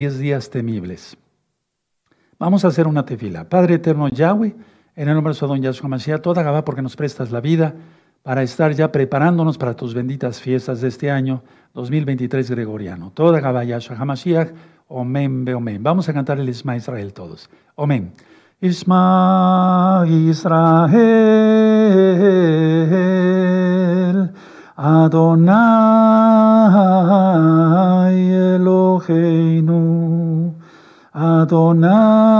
diez días temibles. Vamos a hacer una tefila. Padre eterno Yahweh, en el nombre de su don Yahshua Mashiach, toda Gabá porque nos prestas la vida para estar ya preparándonos para tus benditas fiestas de este año 2023 gregoriano. Toda Gabá Yahshua HaMashiach, Omen, Be Omen. Vamos a cantar el Isma Israel todos. Omen. Isma Israel, Adonai Eloheinu, Adonai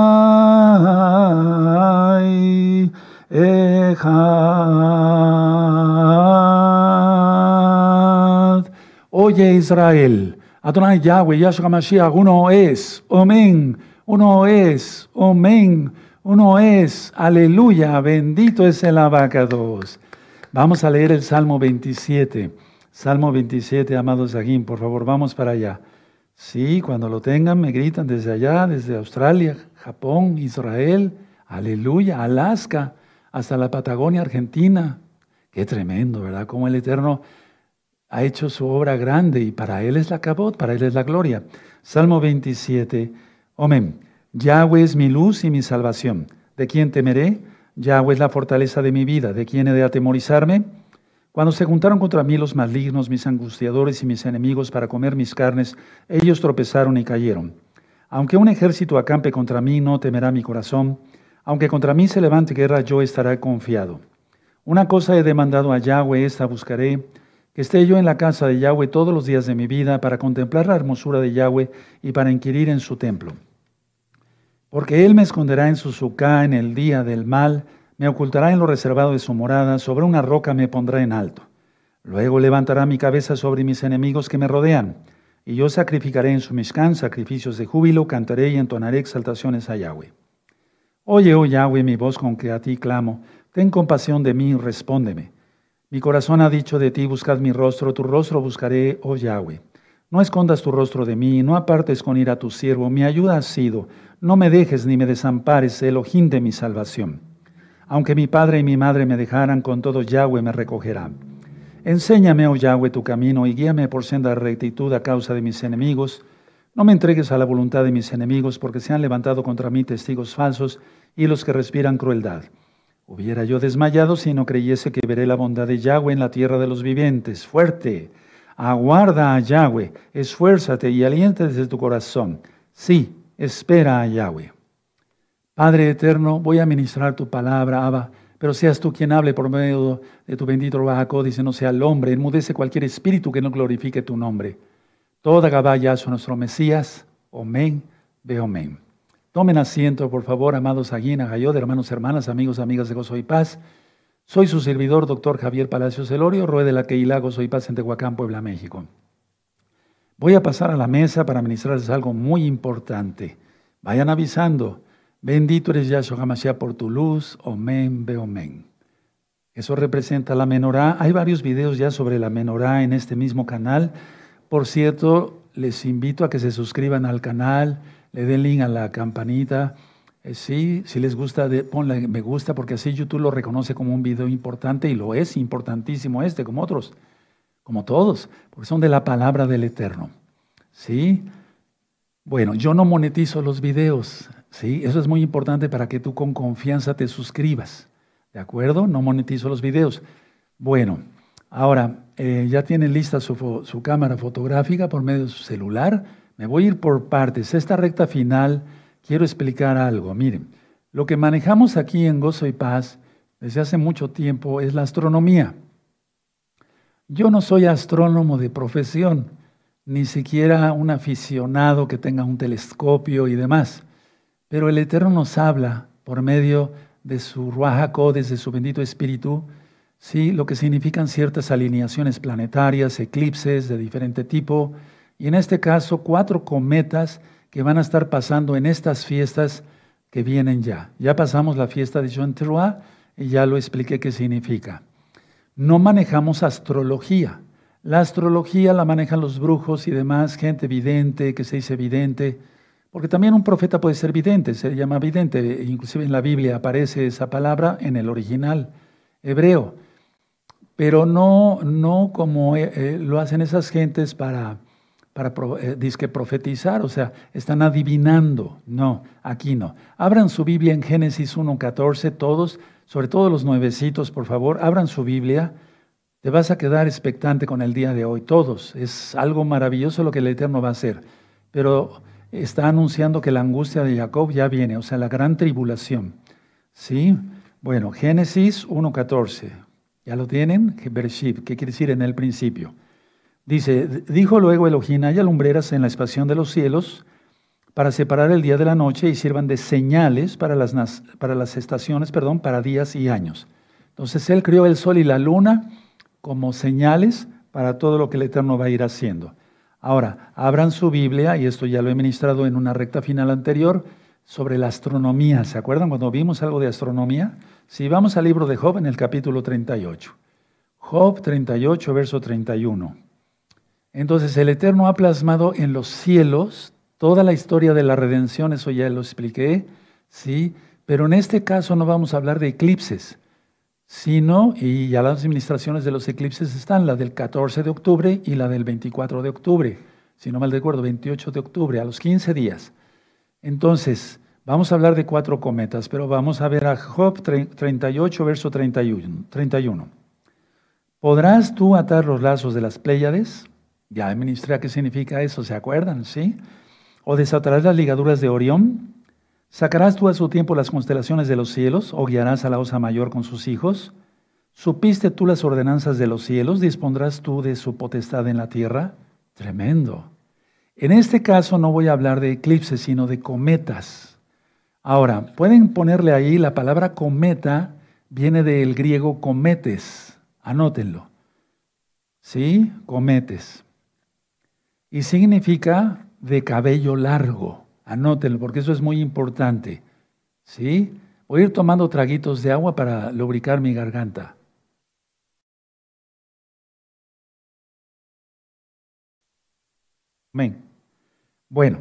Echad. Oye Israel, Adonai Yahweh, Yahshua Mashiach, uno es, Omen, uno es, Omen. Uno es, aleluya, bendito es el abacados. Vamos a leer el Salmo 27. Salmo 27, amados Aguín, por favor, vamos para allá. Sí, cuando lo tengan, me gritan desde allá, desde Australia, Japón, Israel, aleluya, Alaska, hasta la Patagonia, Argentina. Qué tremendo, ¿verdad? Como el Eterno ha hecho su obra grande y para Él es la cabot, para Él es la gloria. Salmo 27, amén. Yahweh es mi luz y mi salvación. ¿De quién temeré? Yahweh es la fortaleza de mi vida. ¿De quién he de atemorizarme? Cuando se juntaron contra mí los malignos, mis angustiadores y mis enemigos para comer mis carnes, ellos tropezaron y cayeron. Aunque un ejército acampe contra mí, no temerá mi corazón. Aunque contra mí se levante guerra, yo estaré confiado. Una cosa he demandado a Yahweh, esta buscaré, que esté yo en la casa de Yahweh todos los días de mi vida para contemplar la hermosura de Yahweh y para inquirir en su templo. Porque Él me esconderá en su sucá en el día del mal, me ocultará en lo reservado de su morada, sobre una roca me pondrá en alto. Luego levantará mi cabeza sobre mis enemigos que me rodean, y yo sacrificaré en su mishkan sacrificios de júbilo, cantaré y entonaré exaltaciones a Yahweh. Oye, oh Yahweh, mi voz con que a ti clamo, ten compasión de mí respóndeme. Mi corazón ha dicho de ti, buscad mi rostro, tu rostro buscaré, oh Yahweh. No escondas tu rostro de mí, no apartes con ira a tu siervo, mi ayuda ha sido no me dejes ni me desampares, Elohim de mi salvación. Aunque mi padre y mi madre me dejaran, con todo Yahweh me recogerá. Enséñame, oh Yahweh, tu camino y guíame por senda de rectitud a causa de mis enemigos. No me entregues a la voluntad de mis enemigos, porque se han levantado contra mí testigos falsos y los que respiran crueldad. Hubiera yo desmayado si no creyese que veré la bondad de Yahweh en la tierra de los vivientes. Fuerte, aguarda a Yahweh, esfuérzate y alienta desde tu corazón. Sí, espera a Yahweh. Padre eterno, voy a ministrar tu palabra, Abba, pero seas tú quien hable por medio de tu bendito Rahaco, dice, no sea el hombre, enmudece cualquier espíritu que no glorifique tu nombre. Toda Gabaya son nuestro Mesías, Omen, ve Omen. Tomen asiento, por favor, amados Aguina, Gayod, hermanos, hermanas, amigos, amigas de Gozo y Paz. Soy su servidor, doctor Javier Palacios Elorio, Rue de la Queilá, Gozo y Paz en Tehuacán, Puebla, México. Voy a pasar a la mesa para ministrarles algo muy importante. Vayan avisando. Bendito eres Yahshua HaMashiach por tu luz. Omen, be omen. Eso representa la menorá. Hay varios videos ya sobre la menorá en este mismo canal. Por cierto, les invito a que se suscriban al canal, le den link a la campanita. Eh, sí, si les gusta, ponle me gusta porque así YouTube lo reconoce como un video importante y lo es importantísimo este, como otros como todos, porque son de la palabra del Eterno. ¿Sí? Bueno, yo no monetizo los videos, ¿sí? Eso es muy importante para que tú con confianza te suscribas. ¿De acuerdo? No monetizo los videos. Bueno, ahora, eh, ya tiene lista su, su cámara fotográfica por medio de su celular. Me voy a ir por partes. Esta recta final quiero explicar algo. Miren, lo que manejamos aquí en Gozo y Paz desde hace mucho tiempo es la astronomía. Yo no soy astrónomo de profesión, ni siquiera un aficionado que tenga un telescopio y demás, pero el Eterno nos habla por medio de su Ruajaco, desde su bendito espíritu, ¿sí? lo que significan ciertas alineaciones planetarias, eclipses de diferente tipo, y en este caso cuatro cometas que van a estar pasando en estas fiestas que vienen ya. Ya pasamos la fiesta de Jean y ya lo expliqué qué significa no manejamos astrología. La astrología la manejan los brujos y demás, gente vidente, que se dice vidente, porque también un profeta puede ser vidente, se llama vidente, inclusive en la Biblia aparece esa palabra en el original hebreo, pero no, no como eh, eh, lo hacen esas gentes para, para eh, disque profetizar, o sea, están adivinando. No, aquí no. Abran su Biblia en Génesis 1.14, todos, sobre todo los nuevecitos, por favor, abran su Biblia. Te vas a quedar expectante con el día de hoy, todos. Es algo maravilloso lo que el Eterno va a hacer. Pero está anunciando que la angustia de Jacob ya viene, o sea, la gran tribulación. ¿Sí? Bueno, Génesis 1.14. ¿Ya lo tienen? Bereshit, ¿qué quiere decir en el principio? Dice, dijo luego Elohim, haya lumbreras en la expansión de los cielos para separar el día de la noche y sirvan de señales para las, para las estaciones, perdón, para días y años. Entonces él creó el sol y la luna como señales para todo lo que el Eterno va a ir haciendo. Ahora, abran su Biblia, y esto ya lo he ministrado en una recta final anterior, sobre la astronomía. ¿Se acuerdan cuando vimos algo de astronomía? Si vamos al libro de Job en el capítulo 38. Job 38, verso 31. Entonces el Eterno ha plasmado en los cielos toda la historia de la redención, eso ya lo expliqué, ¿sí? Pero en este caso no vamos a hablar de eclipses, sino, y ya las administraciones de los eclipses están, la del 14 de octubre y la del 24 de octubre, si no mal recuerdo, 28 de octubre, a los 15 días. Entonces, vamos a hablar de cuatro cometas, pero vamos a ver a Job 38, verso 31. ¿Podrás tú atar los lazos de las Pléyades? Ya ministré qué significa eso, ¿se acuerdan? ¿Sí? O desatarás las ligaduras de Orión. ¿Sacarás tú a su tiempo las constelaciones de los cielos? ¿O guiarás a la osa mayor con sus hijos? ¿Supiste tú las ordenanzas de los cielos? ¿Dispondrás tú de su potestad en la tierra? Tremendo. En este caso no voy a hablar de eclipses, sino de cometas. Ahora, pueden ponerle ahí la palabra cometa, viene del griego cometes. Anótenlo. ¿Sí? Cometes y significa de cabello largo. Anótenlo, porque eso es muy importante. ¿Sí? Voy a ir tomando traguitos de agua para lubricar mi garganta. Amén. Bueno,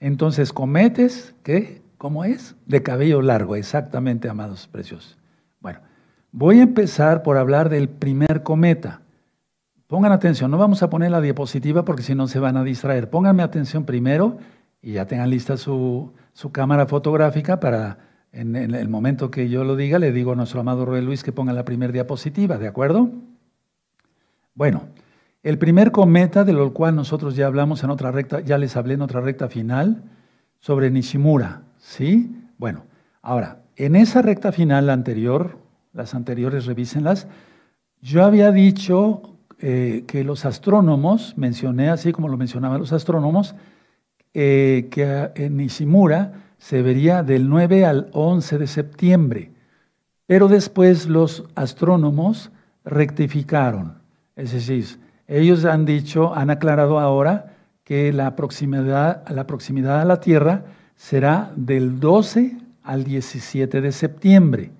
entonces cometes, ¿qué? ¿Cómo es? De cabello largo, exactamente, amados precios. Bueno, voy a empezar por hablar del primer cometa. Pongan atención, no vamos a poner la diapositiva porque si no se van a distraer. Pónganme atención primero y ya tengan lista su, cámara fotográfica para en, el momento que yo lo diga, le digo a nuestro amado Rey Luis que ponga la primera diapositiva, ¿de acuerdo? Bueno, el primer cometa, de lo cual nosotros ya hablamos en otra recta, ya les hablé en otra recta final, sobre Nishimura, ¿sí? Bueno, ahora, en esa recta final anterior, las anteriores revísenlas, yo había dicho eh, que los astrónomos, mencioné así como lo mencionaban los astrónomos, eh, que en Nishimura se vería del 9 al 11 de septiembre, pero después los astrónomos rectificaron. Es decir, ellos han dicho, han aclarado ahora que la proximidad, la proximidad a la Tierra será del 12 al 17 de septiembre,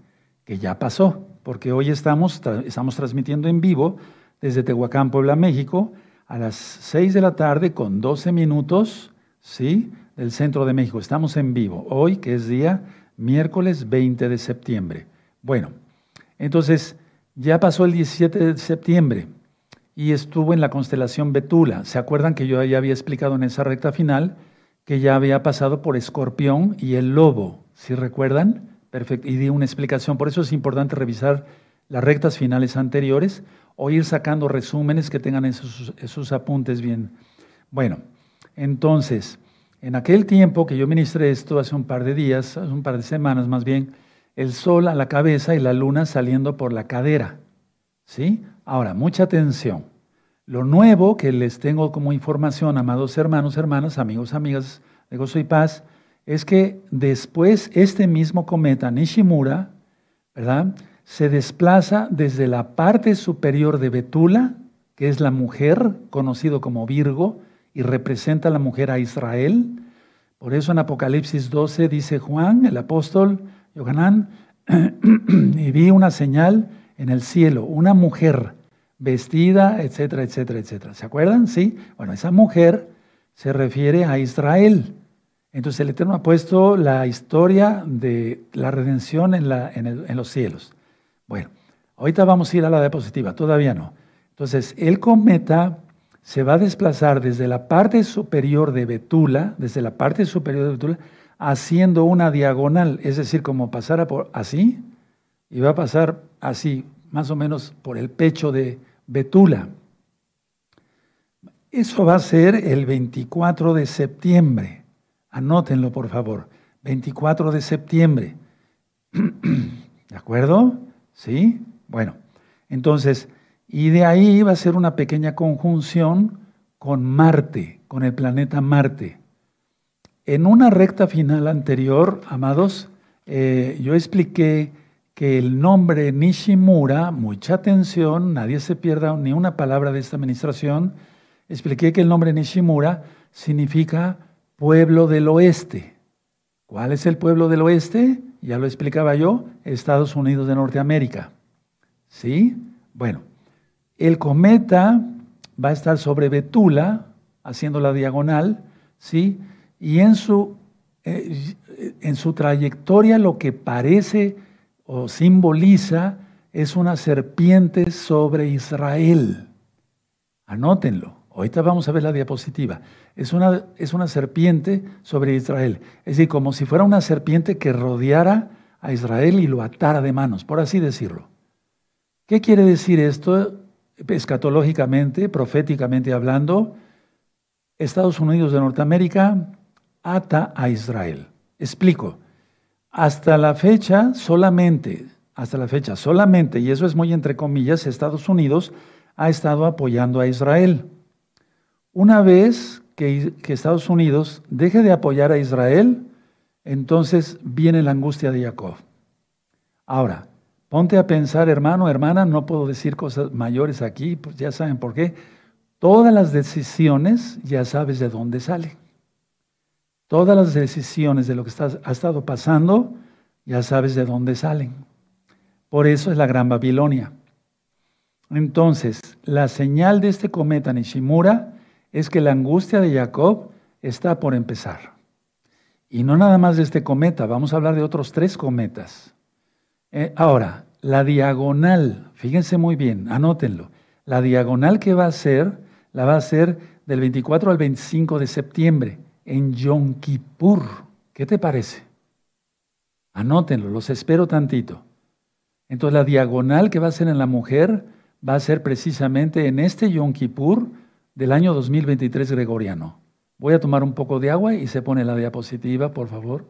que ya pasó, porque hoy estamos, estamos transmitiendo en vivo desde Tehuacán, Puebla, México, a las 6 de la tarde con 12 minutos, ¿sí? Del centro de México. Estamos en vivo hoy, que es día miércoles 20 de septiembre. Bueno, entonces ya pasó el 17 de septiembre y estuvo en la constelación Betula. ¿Se acuerdan que yo ya había explicado en esa recta final que ya había pasado por Escorpión y el Lobo? ¿Sí recuerdan? Perfecto. Y di una explicación. Por eso es importante revisar las rectas finales anteriores o ir sacando resúmenes que tengan esos, apuntes bien. Bueno, entonces, en aquel tiempo que yo ministré esto, hace un par de días, hace un par de semanas más bien, el sol a la cabeza y la luna saliendo por la cadera. ¿Sí? Ahora, mucha atención. Lo nuevo que les tengo como información, amados hermanos, hermanas, amigos, amigas de Gozo y Paz, es que después este mismo cometa Nishimura, ¿verdad? se desplaza desde la parte superior de Betula, que es la mujer, conocido como Virgo, y representa a la mujer a Israel. Por eso en Apocalipsis 12 dice Juan, el apóstol, Yohanan, y vi una señal en el cielo, una mujer vestida, etcétera, etcétera, etcétera. ¿Se acuerdan? Sí. Bueno, esa mujer se refiere a Israel. Entonces el Eterno ha puesto la historia de la redención en, la, en los cielos. Bueno, ahorita vamos a ir a la diapositiva, todavía no. Entonces, el cometa se va a desplazar desde la parte superior de Betula, desde la parte superior de Betula, haciendo una diagonal, es decir, como pasara por así, y va a pasar así, más o menos por el pecho de Betula. Eso va a ser el 24 de septiembre. Anótenlo, por favor. 24 de septiembre. ¿De acuerdo? ¿Sí? Bueno, entonces, y de ahí va a ser una pequeña conjunción con Marte, con el planeta Marte. En una recta final anterior, amados, eh, yo expliqué que el nombre Nishimura, mucha atención, nadie se pierda ni una palabra de esta administración, expliqué que el nombre Nishimura significa pueblo del oeste. ¿Cuál es el pueblo del oeste? Ya lo explicaba yo, Estados Unidos de Norteamérica. ¿Sí? Bueno, el cometa va a estar sobre Betula, haciendo la diagonal, ¿sí? Y en su, eh, en su trayectoria lo que parece o simboliza es una serpiente sobre Israel. Anótenlo. Ahorita vamos a ver la diapositiva. Es una, es una serpiente sobre Israel. Es decir, como si fuera una serpiente que rodeara a Israel y lo atara de manos, por así decirlo. ¿Qué quiere decir esto escatológicamente, proféticamente hablando? Estados Unidos de Norteamérica ata a Israel. Explico. Hasta la fecha solamente, hasta la fecha solamente, y eso es muy entre comillas, Estados Unidos ha estado apoyando a Israel. Una vez que, que Estados Unidos deje de apoyar a Israel, entonces viene la angustia de Jacob. Ahora, ponte a pensar, hermano, hermana, no puedo decir cosas mayores aquí, pues ya saben por qué. Todas las decisiones ya sabes de dónde salen. Todas las decisiones de lo que ha estado pasando ya sabes de dónde salen. Por eso es la Gran Babilonia. Entonces, la señal de este cometa Nishimura es que la angustia de Jacob está por empezar. Y no nada más de este cometa, vamos a hablar de otros tres cometas. Eh, ahora, la diagonal, fíjense muy bien, anótenlo. La diagonal que va a ser, la va a ser del 24 al 25 de septiembre en Yom Kippur. ¿Qué te parece? Anótenlo, los espero tantito. Entonces la diagonal que va a ser en la mujer va a ser precisamente en este Yom Kippur del año 2023 gregoriano. Voy a tomar un poco de agua y se pone la diapositiva, por favor.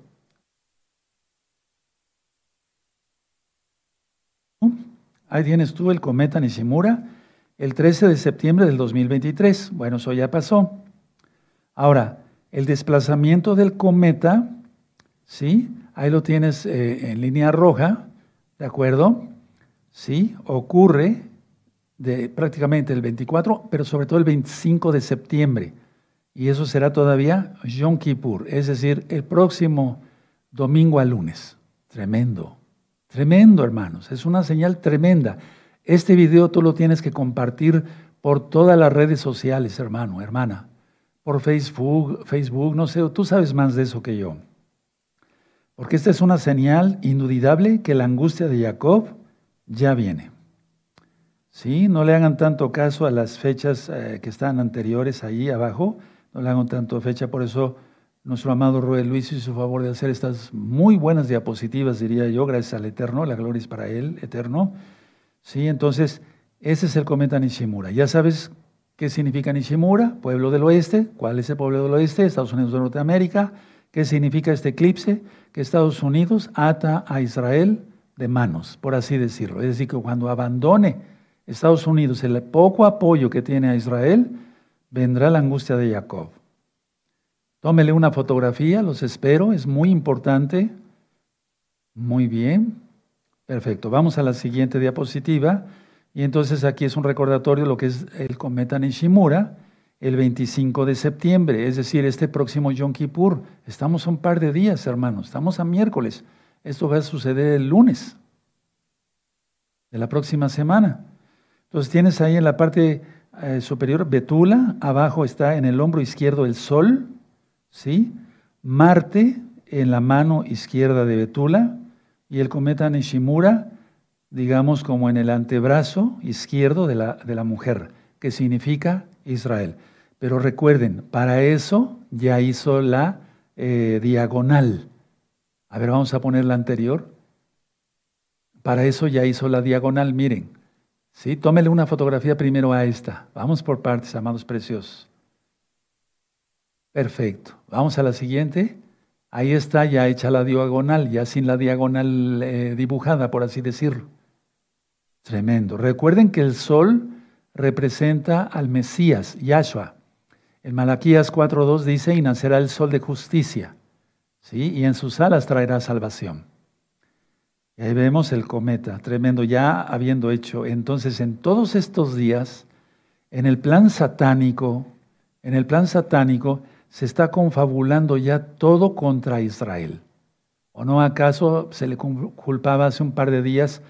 Ahí tienes tú el cometa Nishimura, el 13 de septiembre del 2023. Bueno, eso ya pasó. Ahora, el desplazamiento del cometa, ¿sí? Ahí lo tienes eh, en línea roja, ¿de acuerdo? Sí, ocurre de prácticamente el 24, pero sobre todo el 25 de septiembre. Y eso será todavía Yom Kippur, es decir, el próximo domingo al lunes. Tremendo, tremendo hermanos, es una señal tremenda. Este video tú lo tienes que compartir por todas las redes sociales, hermano, hermana, por Facebook, Facebook, no sé, tú sabes más de eso que yo. Porque esta es una señal indudable que la angustia de Jacob ya viene. Sí, no le hagan tanto caso a las fechas eh, que están anteriores ahí abajo, no le hagan tanto fecha, por eso nuestro amado Roel Luis hizo favor de hacer estas muy buenas diapositivas, diría yo, gracias al Eterno, la gloria es para Él, Eterno. Sí, entonces, ese es el cometa Nishimura. Ya sabes qué significa Nishimura, pueblo del oeste. ¿Cuál es el pueblo del oeste? Estados Unidos de Norteamérica. ¿Qué significa este eclipse? Que Estados Unidos ata a Israel de manos, por así decirlo. Es decir, que cuando abandone Estados Unidos, el poco apoyo que tiene a Israel, vendrá la angustia de Jacob. Tómele una fotografía, los espero, es muy importante. Muy bien, perfecto. Vamos a la siguiente diapositiva. Y entonces aquí es un recordatorio de lo que es el cometa Nishimura, el 25 de septiembre, es decir, este próximo Yom Kippur. Estamos a un par de días, hermanos, estamos a miércoles. Esto va a suceder el lunes de la próxima semana. Entonces tienes ahí en la parte eh, superior Betula, abajo está en el hombro izquierdo el Sol, ¿sí? Marte en la mano izquierda de Betula y el cometa Nishimura, digamos como en el antebrazo izquierdo de la, de la mujer, que significa Israel. Pero recuerden, para eso ya hizo la eh, diagonal. A ver, vamos a poner la anterior. Para eso ya hizo la diagonal, miren. ¿Sí? Tómele una fotografía primero a esta. Vamos por partes, amados preciosos. Perfecto. Vamos a la siguiente. Ahí está ya hecha la diagonal, ya sin la diagonal eh, dibujada, por así decirlo. Tremendo. Recuerden que el sol representa al Mesías, Yahshua. En Malaquías 4.2 dice, y nacerá el sol de justicia, ¿sí? y en sus alas traerá salvación. Y ahí vemos el cometa, tremendo, ya habiendo hecho. Entonces, en todos estos días, en el plan satánico, en el plan satánico, se está confabulando ya todo contra Israel. ¿O no acaso se le culpaba hace un par de días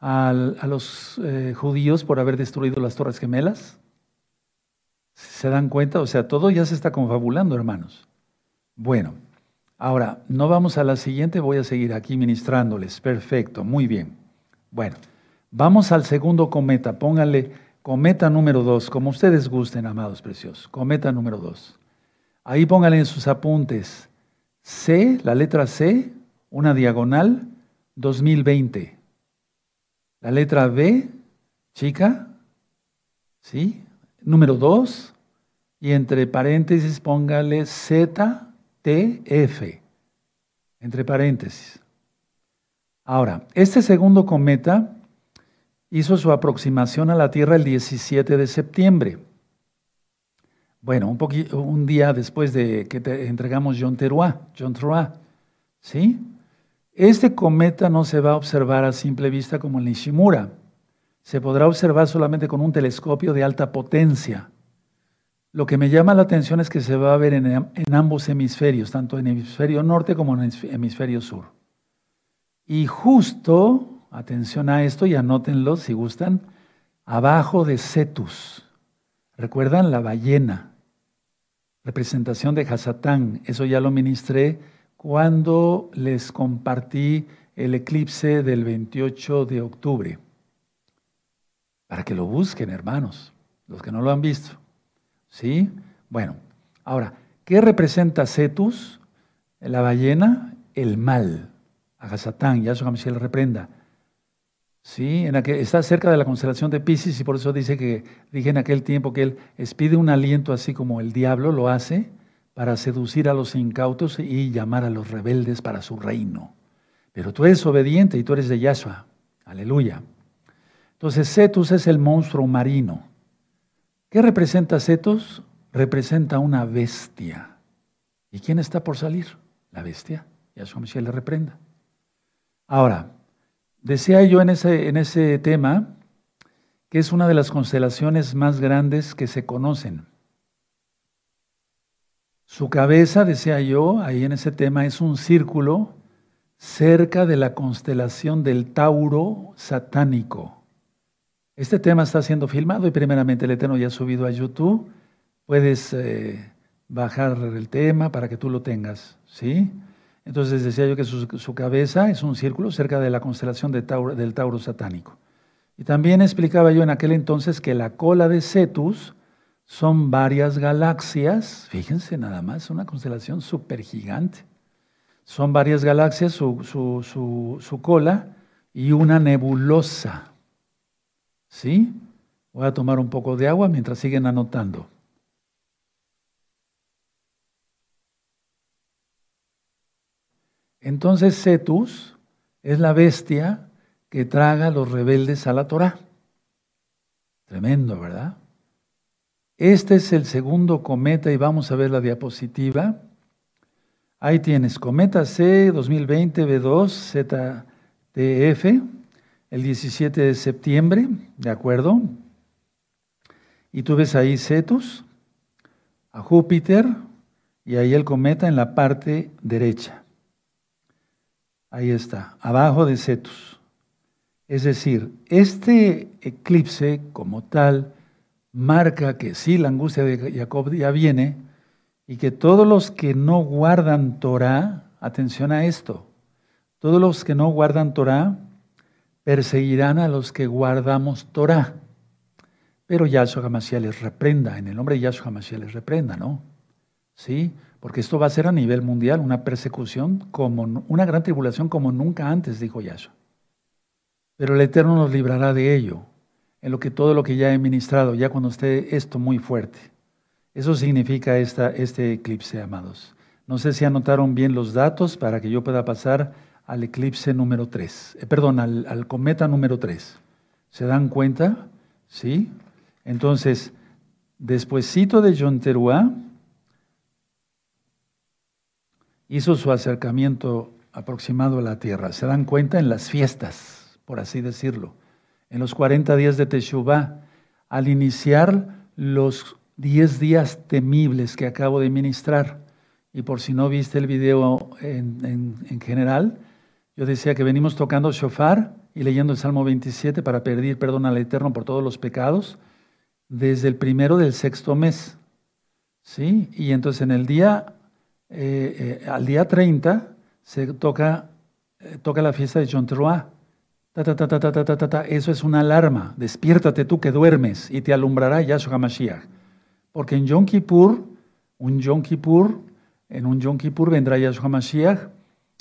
a los eh, judíos por haber destruido las Torres Gemelas? ¿Se dan cuenta? O sea, todo ya se está confabulando, hermanos. Bueno, ahora, no vamos a la siguiente, voy a seguir aquí ministrándoles. Perfecto, muy bien. Bueno, vamos al segundo cometa. Pónganle cometa número dos, como ustedes gusten, amados preciosos. Cometa número dos. Ahí pónganle en sus apuntes. C, la letra C, una diagonal, 2020. La letra B, chica, ¿sí? Número 2, y entre paréntesis póngale ZTF, entre paréntesis. Ahora, este segundo cometa hizo su aproximación a la Tierra el 17 de septiembre. Bueno, un, un día después de que te entregamos John Teruá, John Teruá, ¿sí? Este cometa no se va a observar a simple vista como el Nishimura. Se podrá observar solamente con un telescopio de alta potencia. Lo que me llama la atención es que se va a ver en, en ambos hemisferios, tanto en el hemisferio norte como en el hemisferio sur. Y justo, atención a esto y anótenlo si gustan, abajo de Cetus. ¿Recuerdan la ballena? Representación de Hasatán. Eso ya lo ministré cuando les compartí el eclipse del 28 de octubre. Para que lo busquen, hermanos, los que no lo han visto. ¿Sí? Bueno, ahora, ¿qué representa Cetus? La ballena, el mal. A Hasatán, Yahshua Mashiach le reprenda. ¿Sí? En está cerca de la constelación de Pisces y por eso dice que dije en aquel tiempo que él expide un aliento así como el diablo lo hace para seducir a los incautos y llamar a los rebeldes para su reino. Pero tú eres obediente y tú eres de Yahshua. Aleluya. Entonces Cetus es el monstruo marino. ¿Qué representa Cetus? Representa una bestia. ¿Y quién está por salir? La bestia. Yahshua Michel le reprenda. Ahora, Decía yo en ese, en ese tema que es una de las constelaciones más grandes que se conocen. Su cabeza, decía yo, ahí en ese tema, es un círculo cerca de la constelación del Tauro satánico. Este tema está siendo filmado y primeramente el Eterno ya ha subido a YouTube. Puedes eh, bajar el tema para que tú lo tengas, ¿sí? Entonces decía yo que su, cabeza es un círculo cerca de la constelación del Tauro satánico. Y también explicaba yo en aquel entonces que la cola de Cetus son varias galaxias, fíjense nada más, una constelación súper gigante. Son varias galaxias, su, su, cola y una nebulosa. ¿Sí? Voy a tomar un poco de agua mientras siguen anotando. Entonces Cetus es la bestia que traga a los rebeldes a la Torah. Tremendo, ¿verdad? Este es el segundo cometa y vamos a ver la diapositiva. Ahí tienes cometa C 2020 B2 ZTF el 17 de septiembre, ¿de acuerdo? Y tú ves ahí Cetus, a Júpiter y ahí el cometa en la parte derecha. Ahí está, abajo de Cetus. Es decir, este eclipse como tal marca que sí, la angustia de Jacob ya viene y que todos los que no guardan Torah, atención a esto, todos los que no guardan Torah perseguirán a los que guardamos Torah. pero Yahshua HaMashiach les reprenda, en el nombre de Yahshua HaMashiach les reprenda, ¿no? ¿Sí? Porque esto va a ser a nivel mundial una persecución, como una gran tribulación como nunca antes, dijo Yahshua. Pero el Eterno nos librará de ello, en lo que todo lo que ya he ministrado, ya cuando esté esto muy fuerte. Eso significa esta, este eclipse, amados. No sé si anotaron bien los datos para que yo pueda pasar al eclipse número 3, eh, perdón, al, cometa número 3. ¿Se dan cuenta? ¿Sí? Entonces, despuésito de John hizo su acercamiento aproximado a la Tierra. ¿Se dan cuenta? En las fiestas, por así decirlo. En los 40 días de Teshuvah, al iniciar los 10 días temibles que acabo de ministrar. Y por si no viste el video en, en general, yo decía que venimos tocando shofar y leyendo el Salmo 27 para pedir perdón al Eterno por todos los pecados desde el primero del sexto mes. ¿Sí? Y entonces en el día, eh, eh, al día 30, se toca, eh, toca la fiesta de Chonteruá. Ta, ta, ta, ta, ta, ta, ta, Eso es una alarma. Despiértate tú que duermes y te alumbrará Yahshua HaMashiach. Porque en Yom Kippur, un Yom Kippur, en un Yom Kippur vendrá Yahshua HaMashiach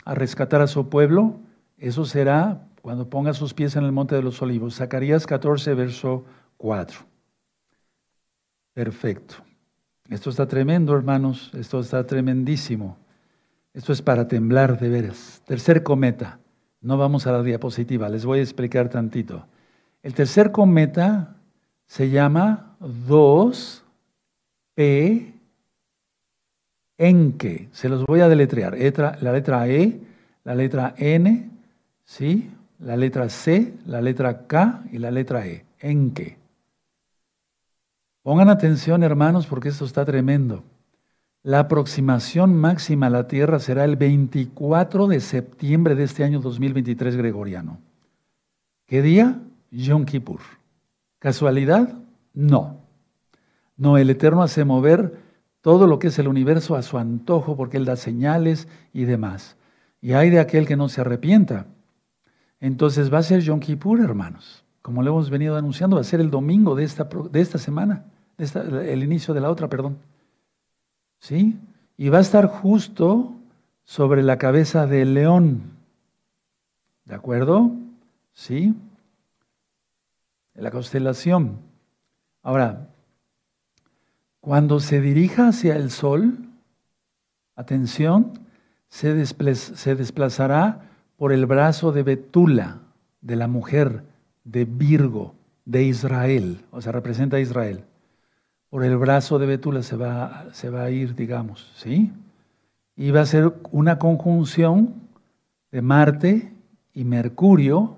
a rescatar a su pueblo, eso será cuando ponga sus pies en el monte de los olivos. Zacarías 14, verso 4. Perfecto. Esto está tremendo, hermanos. Esto está tremendísimo. Esto es para temblar de veras. Tercer cometa. No vamos a la diapositiva, les voy a explicar tantito. El tercer cometa se llama 2P Enque. Se los voy a deletrear. La letra E, la letra N, ¿sí? la letra C, la letra K y la letra E. Enque. Pongan atención, hermanos, porque esto está tremendo. La aproximación máxima a la Tierra será el 24 de septiembre de este año 2023 gregoriano. ¿Qué día? Yom Kippur. ¿Casualidad? No. No, el Eterno hace mover todo lo que es el universo a su antojo, porque Él da señales y demás. Y hay de aquel que no se arrepienta. Entonces va a ser Yom Kippur, hermanos. Como lo hemos venido anunciando, va a ser el domingo de esta, de esta semana, el inicio de la otra, perdón. ¿Sí? Y va a estar justo sobre la cabeza del león. ¿De acuerdo? ¿Sí? La constelación. Ahora, cuando se dirija hacia el sol, atención, se, desplazará por el brazo de Betula, de la mujer de Virgo, de Israel, o sea, representa a Israel. Por el brazo de Betula se va, se va a ir, digamos, ¿sí? Y va a ser una conjunción de Marte y Mercurio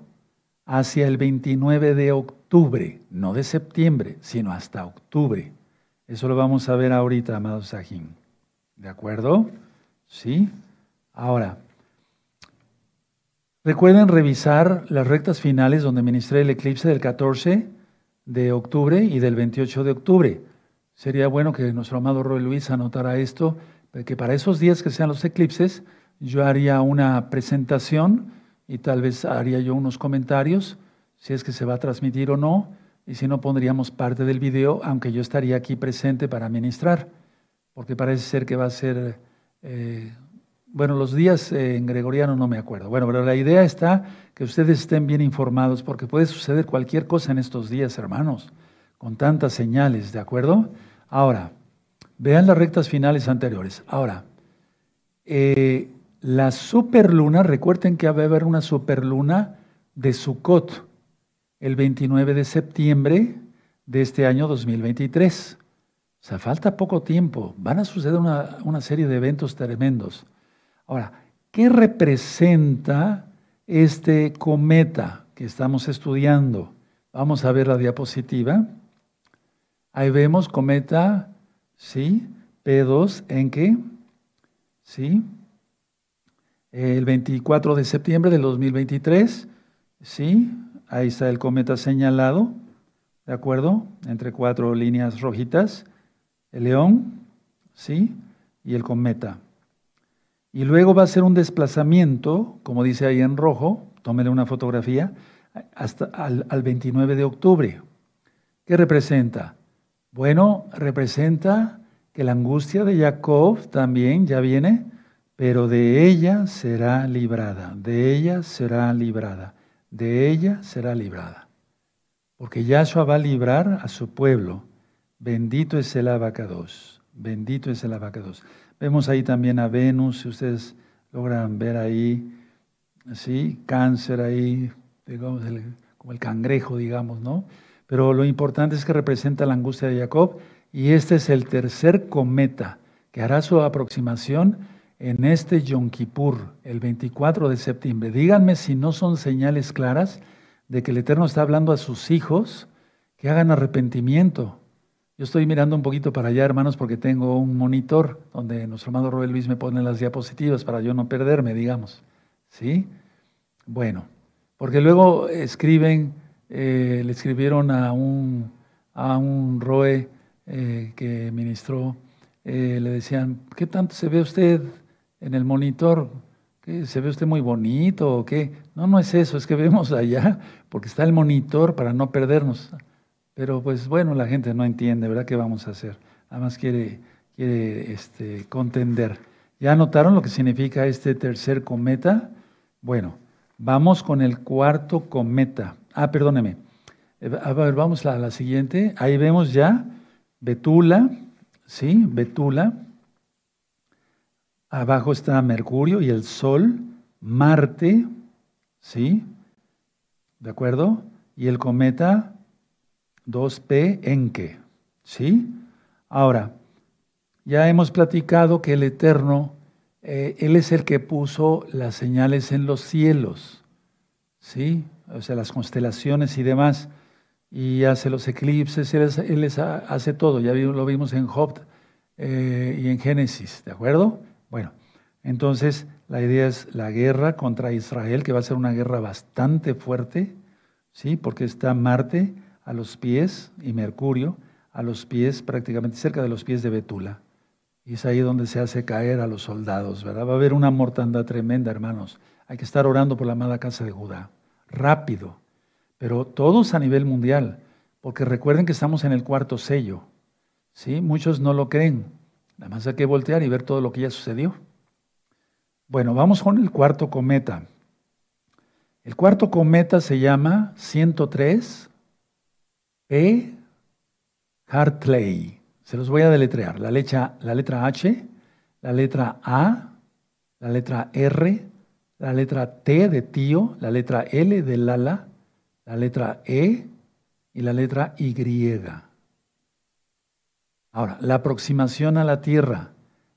hacia el 29 de octubre, no de septiembre, sino hasta octubre. Eso lo vamos a ver ahorita, amados Sahim. ¿De acuerdo? ¿Sí? Ahora, recuerden revisar las rectas finales donde ministré el eclipse del 14 de octubre y del 28 de octubre. Sería bueno que nuestro amado Roy Luis anotara esto, que para esos días que sean los eclipses, yo haría una presentación y tal vez haría yo unos comentarios, si es que se va a transmitir o no, y si no pondríamos parte del video, aunque yo estaría aquí presente para ministrar, porque parece ser que va a ser, eh, bueno, los días en gregoriano no me acuerdo. Bueno, pero la idea está que ustedes estén bien informados, porque puede suceder cualquier cosa en estos días, hermanos, con tantas señales, ¿de acuerdo? Ahora, vean las rectas finales anteriores. Ahora, eh, la superluna, recuerden que va a haber una superluna de Sukkot el 29 de septiembre de este año 2023. O sea, falta poco tiempo. Van a suceder una, serie de eventos tremendos. Ahora, ¿qué representa este cometa que estamos estudiando? Vamos a ver la diapositiva. Ahí vemos cometa, ¿sí? P2, ¿en qué? ¿Sí? El 24 de septiembre del 2023, ¿sí? Ahí está el cometa señalado, ¿de acuerdo? Entre cuatro líneas rojitas. El león, ¿sí? Y el cometa. Y luego va a ser un desplazamiento, como dice ahí en rojo, tómele una fotografía, hasta al, 29 de octubre. ¿Qué representa? Bueno, representa que la angustia de Jacob también ya viene, pero de ella será librada, de ella será librada, de ella será librada. Porque Yahshua va a librar a su pueblo. Bendito es el abacados, bendito es el abacados. Vemos ahí también a Venus, si ustedes logran ver ahí, ¿sí? cáncer ahí, digamos, como el cangrejo, digamos, ¿no? Pero lo importante es que representa la angustia de Jacob y este es el tercer cometa que hará su aproximación en este Yom Kippur, el 24 de septiembre. Díganme si no son señales claras de que el Eterno está hablando a sus hijos que hagan arrepentimiento. Yo estoy mirando un poquito para allá, hermanos, porque tengo un monitor donde nuestro hermano Robert Luis me pone las diapositivas para yo no perderme, digamos. ¿Sí? Bueno, porque luego escriben eh, le escribieron a un, a un Roe eh, que ministró, eh, le decían, ¿qué tanto se ve usted en el monitor? ¿Qué, ¿Se ve usted muy bonito o qué? No, no es eso, es que vemos allá, porque está el monitor para no perdernos. Pero pues bueno, la gente no entiende, ¿verdad? ¿Qué vamos a hacer? Nada más quiere, quiere este, contender. ¿Ya notaron lo que significa este tercer cometa? Bueno, vamos con el cuarto cometa. Ah, perdóneme. Eh, a ver, vamos a la siguiente. Ahí vemos ya Betula, ¿sí? Betula. Abajo está Mercurio y el Sol, Marte, ¿sí? ¿De acuerdo? Y el cometa 2P Enke, ¿sí? Ahora, ya hemos platicado que el Eterno, eh, Él es el que puso las señales en los cielos, ¿sí? O sea, las constelaciones y demás, y hace los eclipses, él, les hace todo, ya lo vimos en Job eh, y en Génesis, ¿de acuerdo? Bueno, entonces la idea es la guerra contra Israel, que va a ser una guerra bastante fuerte, ¿sí? Porque está Marte a los pies y Mercurio a los pies, prácticamente cerca de los pies de Betula. Y es ahí donde se hace caer a los soldados, ¿verdad? Va a haber una mortandad tremenda, hermanos. Hay que estar orando por la amada casa de Judá rápido, pero todos a nivel mundial, porque recuerden que estamos en el cuarto sello. ¿sí? Muchos no lo creen, nada más hay que voltear y ver todo lo que ya sucedió. Bueno, vamos con el cuarto cometa. El cuarto cometa se llama 103 P. Hartley. Se los voy a deletrear. La letra H, la letra A, la letra R, la letra T de tío, la letra L de Lala, la letra E y la letra Y. Ahora, la aproximación a la Tierra,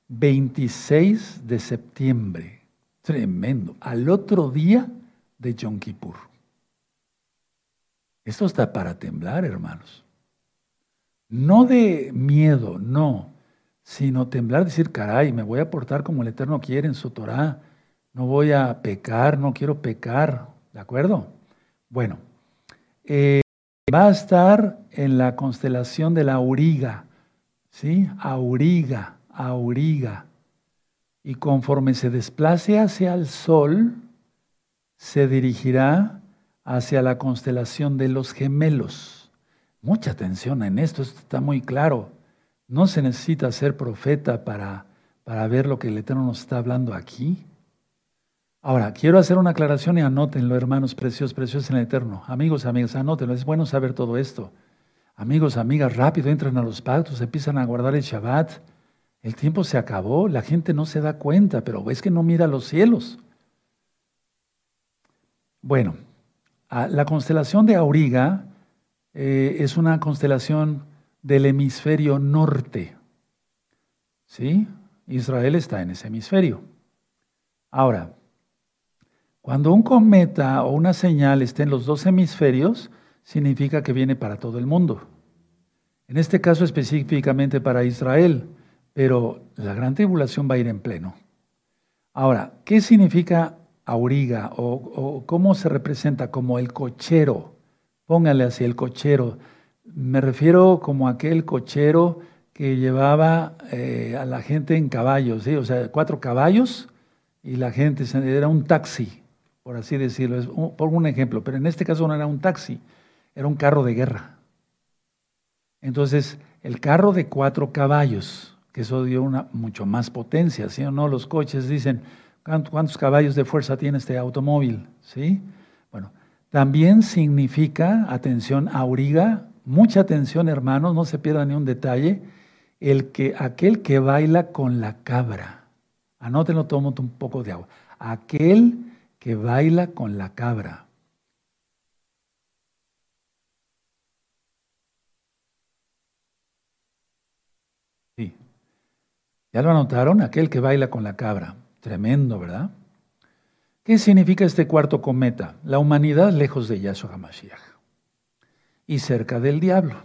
26 de septiembre. Tremendo. Al otro día de Yom Kippur. Esto está para temblar, hermanos. No de miedo, no, sino temblar, decir, caray, me voy a portar como el Eterno quiere en su Torah no voy a pecar, no quiero pecar, ¿de acuerdo? Bueno, eh, va a estar en la constelación de la Auriga, ¿sí? Auriga, Auriga. Y conforme se desplace hacia el Sol, se dirigirá hacia la constelación de los gemelos. Mucha atención en esto, esto está muy claro. No se necesita ser profeta para, para ver lo que el Eterno nos está hablando aquí. Ahora, quiero hacer una aclaración y anótenlo, hermanos preciosos, preciosos en el Eterno. Amigos, amigas, anótenlo. Es bueno saber todo esto. Amigos, amigas, rápido entran a los pactos, empiezan a guardar el Shabbat. El tiempo se acabó, la gente no se da cuenta, pero es que no mira los cielos. Bueno, la constelación de Auriga eh, es una constelación del hemisferio norte. ¿Sí? Israel está en ese hemisferio. Ahora, cuando un cometa o una señal esté en los dos hemisferios, significa que viene para todo el mundo. En este caso específicamente para Israel, pero la gran tribulación va a ir en pleno. Ahora, ¿qué significa auriga o, cómo se representa como el cochero? Póngale así el cochero. Me refiero como aquel cochero que llevaba eh, a la gente en caballos, ¿sí? o sea, cuatro caballos y la gente era un taxi por así decirlo, por un ejemplo, pero en este caso no era un taxi, era un carro de guerra. Entonces, el carro de cuatro caballos, que eso dio una mucho más potencia, ¿sí o no? Los coches dicen, ¿cuántos caballos de fuerza tiene este automóvil? ¿Sí? Bueno, también significa, atención, auriga, mucha atención hermanos, no se pierda ni un detalle, el que, aquel que baila con la cabra. Anótenlo, tomo un poco de agua. Aquel que baila con la cabra. Sí. ¿Ya lo anotaron? Aquel que baila con la cabra. Tremendo, ¿verdad? ¿Qué significa este cuarto cometa? La humanidad lejos de Yahshua HaMashiach y cerca del diablo.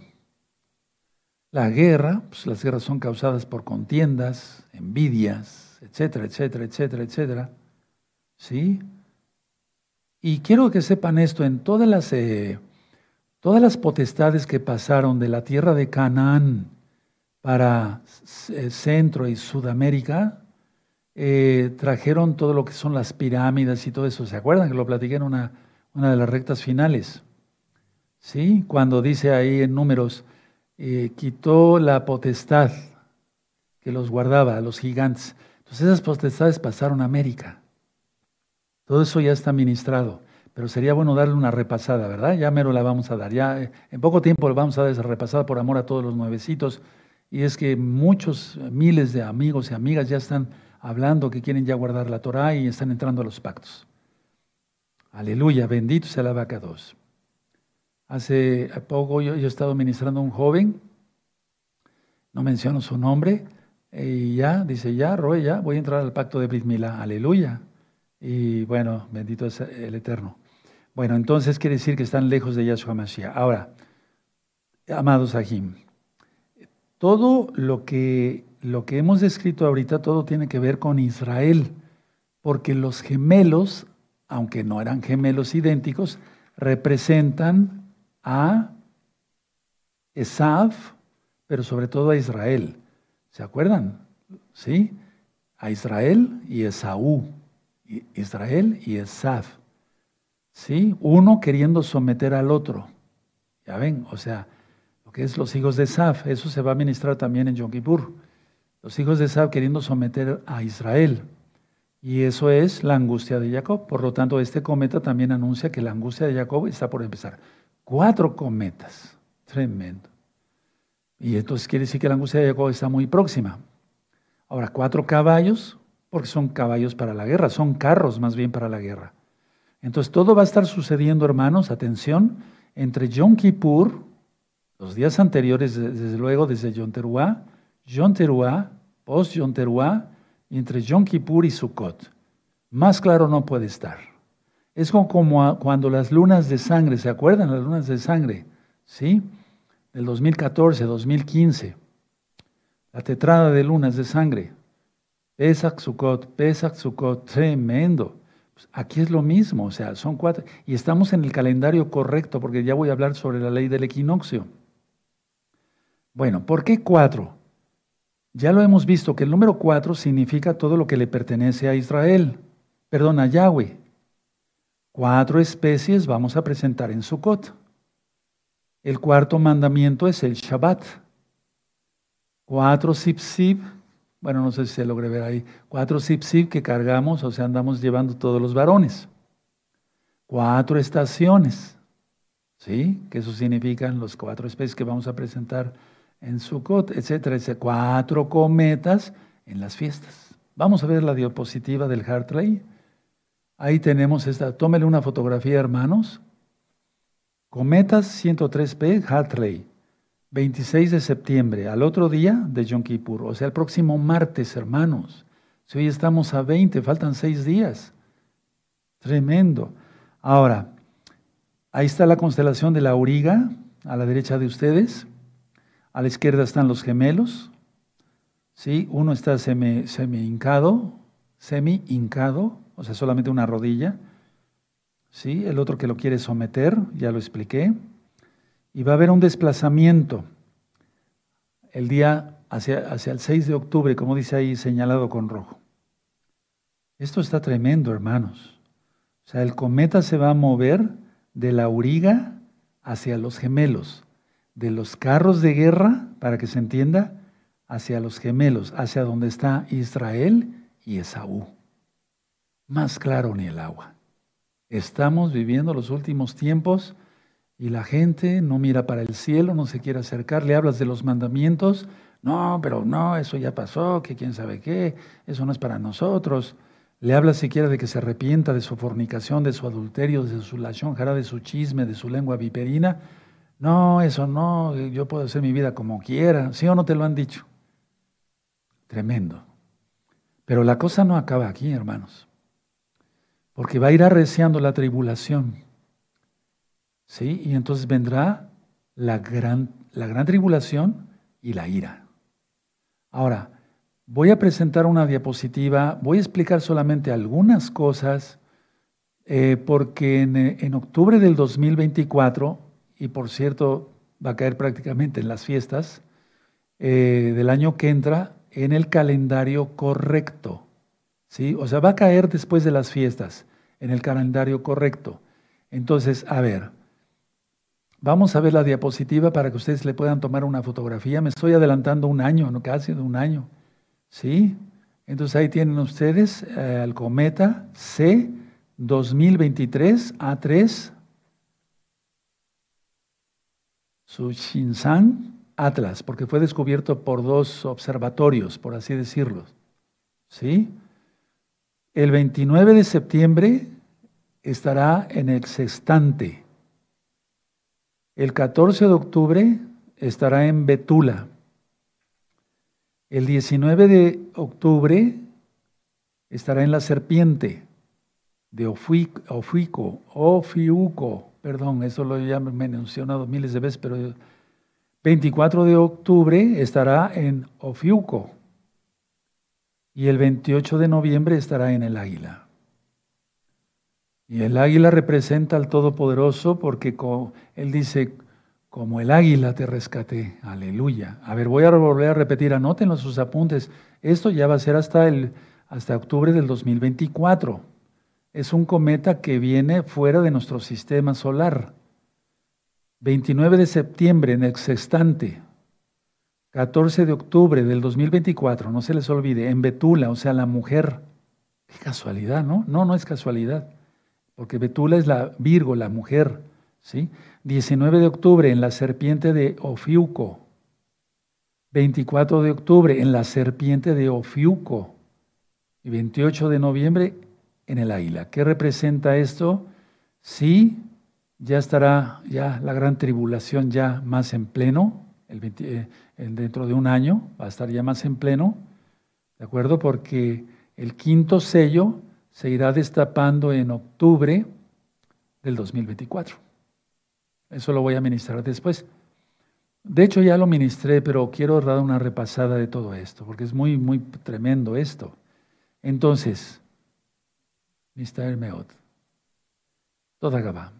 La guerra, pues las guerras son causadas por contiendas, envidias, etcétera, etcétera, etcétera, etcétera. ¿Sí? Y quiero que sepan esto, en todas las, eh, todas las potestades que pasaron de la tierra de Canaán para eh, Centro y Sudamérica, eh, trajeron todo lo que son las pirámides y todo eso. ¿Se acuerdan que lo platiqué en una, una de las rectas finales? ¿Sí? Cuando dice ahí en números, eh, quitó la potestad que los guardaba, los gigantes. Entonces esas potestades pasaron a América. Todo eso ya está ministrado, pero sería bueno darle una repasada, ¿verdad? Ya mero la vamos a dar. Ya eh, en poco tiempo le vamos a dar esa repasada por amor a todos los nuevecitos. Y es que muchos, miles de amigos y amigas ya están hablando que quieren ya guardar la Torah y están entrando a los pactos. Aleluya, bendito sea la vaca 2. Hace poco yo, he estado ministrando a un joven, no menciono su nombre, y ya, dice, ya, Roy, ya, voy a entrar al pacto de Brit aleluya. Y bueno, bendito es el Eterno. Bueno, entonces quiere decir que están lejos de Yahshua Mashiach. Ahora, amados Ahim, todo lo que lo que hemos descrito ahorita todo tiene que ver con Israel, porque los gemelos, aunque no eran gemelos idénticos, representan a Esav, pero sobre todo a Israel. ¿Se acuerdan? ¿Sí? A Israel y Esaú. Israel y Esav. ¿Sí? Uno queriendo someter al otro. Ya ven, o sea, lo que es los hijos de Esav, eso se va a ministrar también en Yom Kippur los hijos de Esab queriendo someter a Israel. Y eso es la angustia de Jacob. Por lo tanto, este cometa también anuncia que la angustia de Jacob está por empezar. Cuatro cometas. Tremendo. Y entonces quiere decir que la angustia de Jacob está muy próxima. Ahora, cuatro caballos, porque son caballos para la guerra, son carros más bien para la guerra. Entonces, todo va a estar sucediendo, hermanos, atención, entre Yom Kippur, los días anteriores, desde luego, desde Yom Teruah, Yom Teruah, post Yom Teruah, entre Yom Kippur y Sukkot. Más claro no puede estar. Es como cuando las lunas de sangre, ¿se acuerdan? Las lunas de sangre, ¿sí? Del 2014, 2015. La tetrada de lunas de sangre. Pesach, Sukkot, Pesach, Sukkot, tremendo. Pues aquí es lo mismo, o sea, son cuatro. Y estamos en el calendario correcto, porque ya voy a hablar sobre la ley del equinoccio. Bueno, ¿por qué cuatro? Ya lo hemos visto que el número cuatro significa todo lo que le pertenece a Israel, perdón, a Yahweh. Cuatro especies vamos a presentar en Sukkot. El cuarto mandamiento es el Shabbat. Cuatro sipsib, bueno, no sé si se logre ver ahí, cuatro sipsib que cargamos, o sea, andamos llevando todos los varones. Cuatro estaciones, ¿sí? Que eso significan los cuatro especies que vamos a presentar en Sukkot, etcétera, etcétera. Cuatro cometas en las fiestas. Vamos a ver la diapositiva del Hartley. Ahí tenemos esta. Tómele una fotografía, hermanos. Cometas 103P, Hartley. 26 de septiembre, al otro día de Yom Kippur, o sea, el próximo martes, hermanos. Si hoy estamos a 20, faltan seis días. Tremendo. Ahora, ahí está la constelación de la Auriga, a la derecha de ustedes. A la izquierda están los gemelos. ¿sí? Uno está semi-hincado, semi-hincado, o sea, solamente una rodilla. ¿sí? El otro que lo quiere someter, ya lo expliqué. Y va a haber un desplazamiento el día hacia, hacia el 6 de octubre, como dice ahí señalado con rojo. Esto está tremendo, hermanos. O sea, el cometa se va a mover de la auriga hacia los gemelos de los carros de guerra, para que se entienda, hacia los gemelos, hacia donde está Israel y Esaú. Más claro ni el agua. Estamos viviendo los últimos tiempos y la gente no mira para el cielo, no se quiere acercar, le hablas de los mandamientos, no, pero no, eso ya pasó, que quién sabe qué, eso no es para nosotros. Le hablas siquiera de que se arrepienta de su fornicación, de su adulterio, de su lación de su chisme, de su lengua viperina. No, eso no, yo puedo hacer mi vida como quiera. ¿Sí o no te lo han dicho? Tremendo. Pero la cosa no acaba aquí, hermanos. Porque va a ir arreciando la tribulación. ¿Sí? Y entonces vendrá la gran, la gran tribulación y la ira. Ahora, voy a presentar una diapositiva, voy a explicar solamente algunas cosas, eh, porque en, octubre del 2024, y por cierto va a caer prácticamente en las fiestas eh, del año que entra, en el calendario correcto. ¿sí? O sea, va a caer después de las fiestas, en el calendario correcto. Entonces, a ver, Vamos a ver la diapositiva para que ustedes le puedan tomar una fotografía. Me estoy adelantando un año, no casi de un año. ¿Sí? Entonces ahí tienen ustedes eh, el cometa C 2023 A3 Sushinsan Atlas, porque fue descubierto por dos observatorios, por así decirlo. ¿Sí? El 29 de septiembre estará en el sextante. El 14 de octubre estará en Betula. El 19 de octubre estará en la serpiente de Ofico, Ofiuco, perdón, eso lo ya me he mencionado miles de veces, pero 24 de octubre estará en Ofiuco y el 28 de noviembre estará en el águila. Y el águila representa al Todopoderoso porque él dice, como el águila te rescaté. Aleluya. A ver, voy a volver a repetir, anótenlo sus apuntes. Esto ya va a ser hasta, el, hasta octubre del 2024. Es un cometa que viene fuera de nuestro sistema solar. 29 de septiembre en el sextante. 14 de octubre del 2024, no se les olvide, en Betula, o sea, la mujer. Qué casualidad, ¿no? No, no es casualidad porque Betula es la Virgo, la mujer. ¿sí? 19 de octubre en la serpiente de Ofiuco. 24 de octubre en la serpiente de Ofiuco. Y 28 de noviembre en el águila. ¿Qué representa esto? Sí, ya estará ya la gran tribulación ya más en pleno, eh, dentro de un año va a estar ya más en pleno, ¿de acuerdo? Porque el quinto sello se irá destapando en octubre del 2024. Eso lo voy a ministrar después. De hecho, ya lo ministré, pero quiero dar una repasada de todo esto, porque es muy, muy tremendo esto. Entonces, Mr. Meot, toda Gabá.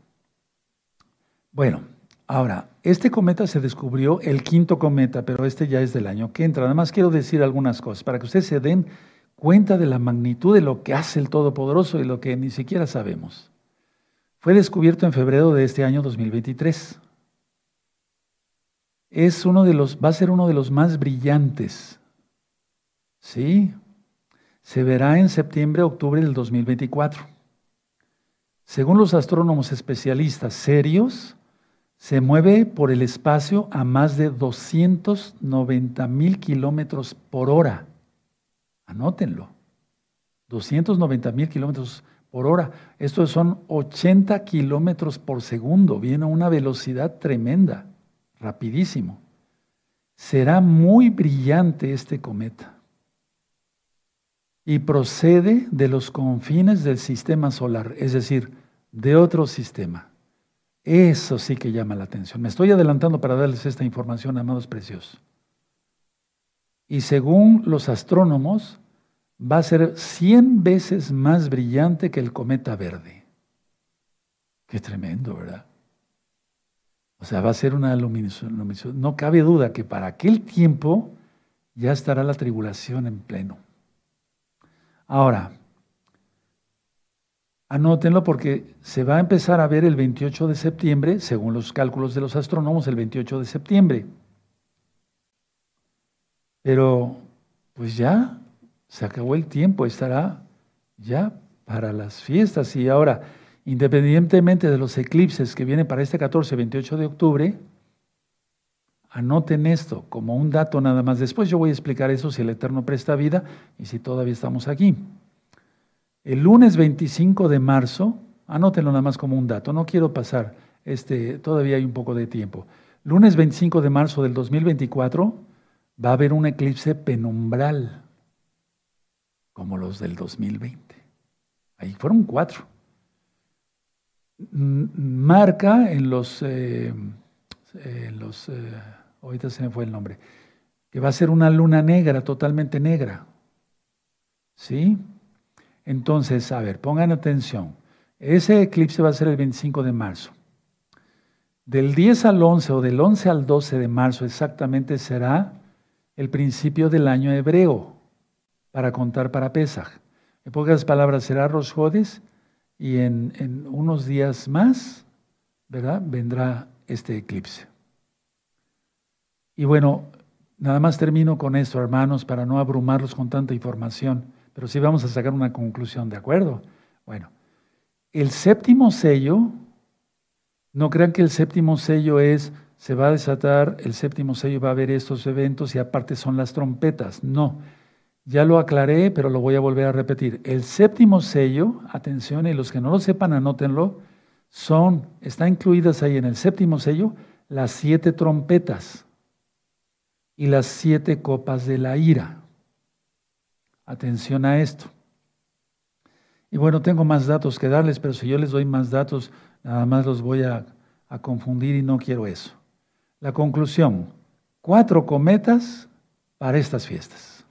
Bueno, ahora, este cometa se descubrió, el quinto cometa, pero este ya es del año que entra. Además, quiero decir algunas cosas para que ustedes se den cuenta de la magnitud de lo que hace el Todopoderoso y lo que ni siquiera sabemos. Fue descubierto en febrero de este año 2023. Es uno de los, va a ser uno de los más brillantes. ¿Sí? Se verá en septiembre, octubre del 2024. Según los astrónomos especialistas serios, se mueve por el espacio a más de 290 mil kilómetros por hora. Anótenlo. 290 mil kilómetros por hora. Estos son 80 kilómetros por segundo. Viene a una velocidad tremenda, rapidísimo. Será muy brillante este cometa. Y procede de los confines del sistema solar, es decir, de otro sistema. Eso sí que llama la atención. Me estoy adelantando para darles esta información, amados preciosos. Y según los astrónomos, va a ser 100 veces más brillante que el cometa verde. Qué tremendo, ¿verdad? O sea, va a ser una luminosidad. No cabe duda que para aquel tiempo ya estará la tribulación en pleno. Ahora, Anótenlo porque se va a empezar a ver el 28 de septiembre, según los cálculos de los astrónomos, el 28 de septiembre. Pero, pues ya, se acabó el tiempo, estará ya para las fiestas. Y ahora, independientemente de los eclipses que vienen para este 14 28 de octubre, anoten esto como un dato nada más. Después yo voy a explicar eso si el Eterno presta vida y si todavía estamos aquí. El lunes 25 de marzo, anótenlo nada más como un dato, no quiero pasar, este, todavía hay un poco de tiempo. Lunes 25 de marzo del 2024 va a haber un eclipse penumbral, como los del 2020. Ahí fueron cuatro. Marca en los, eh, eh, ahorita se me fue el nombre, que va a ser una luna negra, totalmente negra. ¿Sí? Entonces, a ver, pongan atención. Ese eclipse va a ser el 25 de marzo. Del 10 al 11 o del 11 al 12 de marzo exactamente será el principio del año hebreo para contar para Pesach. En pocas palabras, será Rosh y en, en unos días más, ¿verdad? Vendrá este eclipse. Y bueno, nada más termino con esto, hermanos, para no abrumarlos con tanta información. Pero sí vamos a sacar una conclusión, ¿de acuerdo? Bueno, el séptimo sello, no crean que el séptimo sello es, se va a desatar, el séptimo sello va a haber estos eventos y aparte son las trompetas. No, ya lo aclaré, pero lo voy a volver a repetir. El séptimo sello, atención, y los que no lo sepan, anótenlo, son, está incluidas ahí en el séptimo sello las siete trompetas y las siete copas de la ira. Atención a esto. Y bueno, tengo más datos que darles, pero si yo les doy más datos, nada más los voy a, confundir y no quiero eso. La conclusión, cuatro cometas para estas fiestas.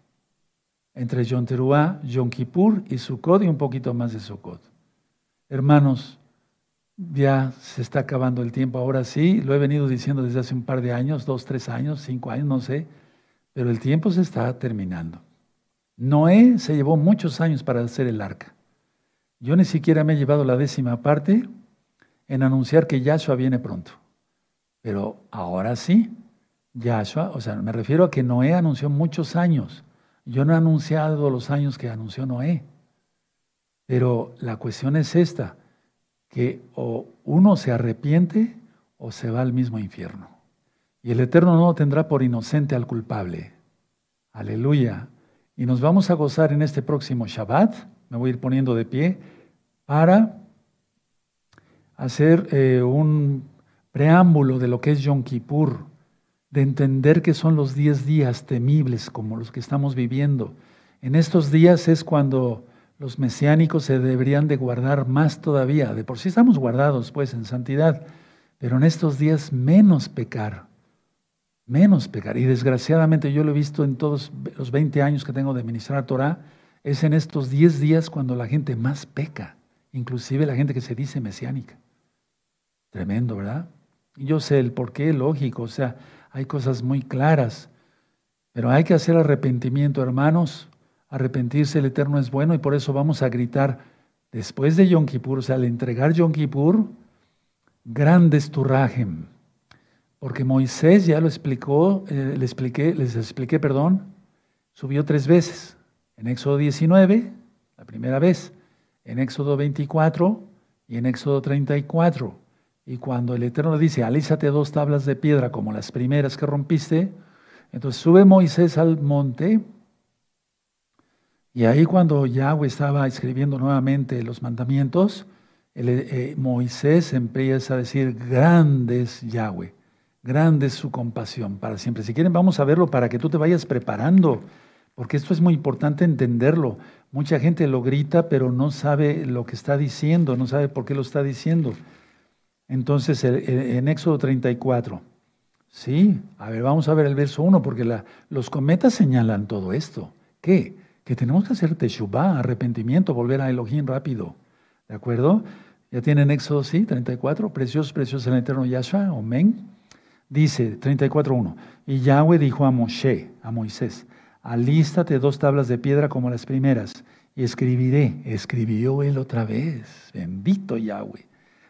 Entre Yom Teruah, Kippur y Sukkot y un poquito más de Sukkot. Hermanos, ya se está acabando el tiempo. Ahora sí, lo he venido diciendo desde hace un par de años, dos, tres años, cinco años, no sé, pero el tiempo se está terminando. Noé se llevó muchos años para hacer el arca. Yo ni siquiera me he llevado la décima parte en anunciar que Yahshua viene pronto. Pero ahora sí, Yahshua, o sea, me refiero a que Noé anunció muchos años. Yo no he anunciado los años que anunció Noé. Pero la cuestión es esta, que o uno se arrepiente o se va al mismo infierno. Y el Eterno no tendrá por inocente al culpable. Aleluya. Y nos vamos a gozar en este próximo Shabbat, me voy a ir poniendo de pie, para hacer eh, un preámbulo de lo que es Yom Kippur, de entender que son los 10 días temibles como los que estamos viviendo. En estos días es cuando los mesiánicos se deberían de guardar más todavía. De por sí estamos guardados pues en santidad, pero en estos días menos pecar menos pecar. Y desgraciadamente yo lo he visto en todos los 20 años que tengo de ministrar Torah, es en estos 10 días cuando la gente más peca, inclusive la gente que se dice mesiánica. Tremendo, ¿verdad? Yo sé el porqué, lógico, o sea, hay cosas muy claras, pero hay que hacer arrepentimiento, hermanos. Arrepentirse el Eterno es bueno y por eso vamos a gritar después de Yom Kippur, o sea, al entregar Yom Kippur, grande es porque Moisés ya lo explicó, eh, les expliqué, les expliqué, perdón, subió tres veces. En Éxodo 19, la primera vez, en Éxodo 24 y en Éxodo 34. Y cuando el Eterno le dice, alízate dos tablas de piedra como las primeras que rompiste, entonces sube Moisés al monte y ahí cuando Yahweh estaba escribiendo nuevamente los mandamientos, eh, Moisés empieza a decir, grandes Yahweh. Grande es su compasión para siempre. Si quieren, vamos a verlo para que tú te vayas preparando, porque esto es muy importante entenderlo. Mucha gente lo grita, pero no sabe lo que está diciendo, no sabe por qué lo está diciendo. Entonces, en Éxodo 34, sí, a ver, vamos a ver el verso 1, porque los cometas señalan todo esto. ¿Qué? Que tenemos que hacer teshuvah, arrepentimiento, volver a Elohim rápido. ¿De acuerdo? Ya tienen Éxodo, sí, 34, precioso, precioso el eterno Yahshua, amén. Dice 34.1, y Yahweh dijo a Moshe, a Moisés, alístate dos tablas de piedra como las primeras, y escribiré. Escribió él otra vez. Bendito Yahweh.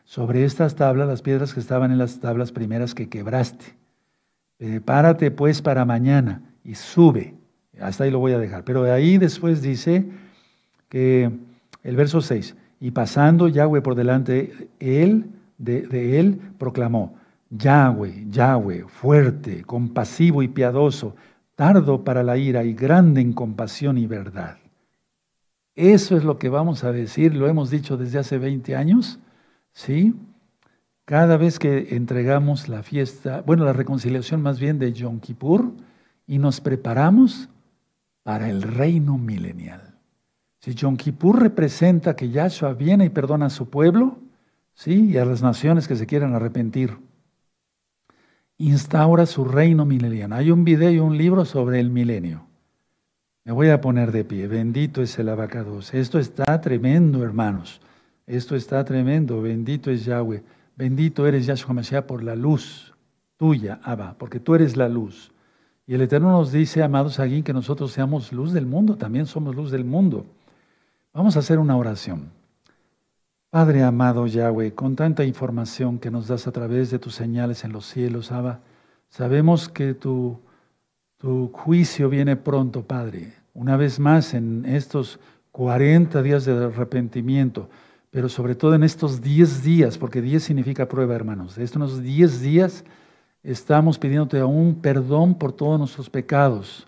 Sobre estas tablas, las piedras que estaban en las tablas primeras que quebraste. Prepárate pues para mañana y sube. Hasta ahí lo voy a dejar. Pero de ahí después dice que el verso 6, y pasando Yahweh por delante, él, de, de él proclamó, Yahweh, Yahweh, fuerte, compasivo y piadoso, tardo para la ira y grande en compasión y verdad. Eso es lo que vamos a decir, lo hemos dicho desde hace 20 años, ¿sí? Cada vez que entregamos la fiesta, bueno, la reconciliación más bien de Yom Kippur, y nos preparamos para el reino milenial. Si Yom Kippur representa que Yahshua viene y perdona a su pueblo, ¿sí? y a las naciones que se quieran arrepentir, instaura su reino milenial. Hay un video y un libro sobre el milenio. Me voy a poner de pie. Bendito es el abacados. Esto está tremendo, hermanos. Esto está tremendo. Bendito es Yahweh. Bendito eres Yahshua Mashiach por la luz tuya, Abba, porque tú eres la luz. Y el Eterno nos dice, amados aquí, que nosotros seamos luz del mundo. También somos luz del mundo. Vamos a hacer una oración. Padre amado Yahweh, con tanta información que nos das a través de tus señales en los cielos, Abba, sabemos que tu, juicio viene pronto, Padre. Una vez más en estos 40 días de arrepentimiento, pero sobre todo en estos 10 días, porque 10 significa prueba, hermanos. De estos 10 días estamos pidiéndote aún perdón por todos nuestros pecados,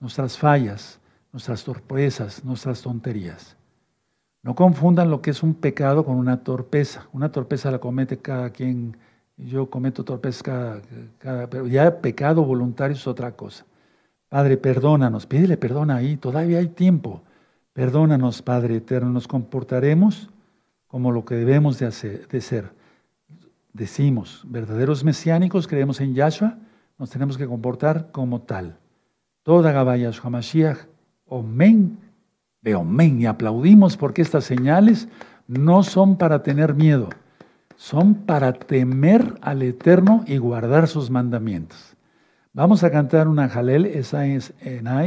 nuestras fallas, nuestras torpezas, nuestras tonterías. No confundan lo que es un pecado con una torpeza. Una torpeza la comete cada quien. Yo cometo torpeza cada, pero ya pecado voluntario es otra cosa. Padre, perdónanos, pídele perdón ahí, todavía hay tiempo. Perdónanos, Padre eterno, nos comportaremos como lo que debemos de, hacer, de ser. Decimos, verdaderos mesiánicos, creemos en Yahshua, nos tenemos que comportar como tal. Toda Gabaya Mashiach, Omen Amén. Y aplaudimos porque estas señales no son para tener miedo, son para temer al Eterno y guardar sus mandamientos. Vamos a cantar una jalel, esa es Enai.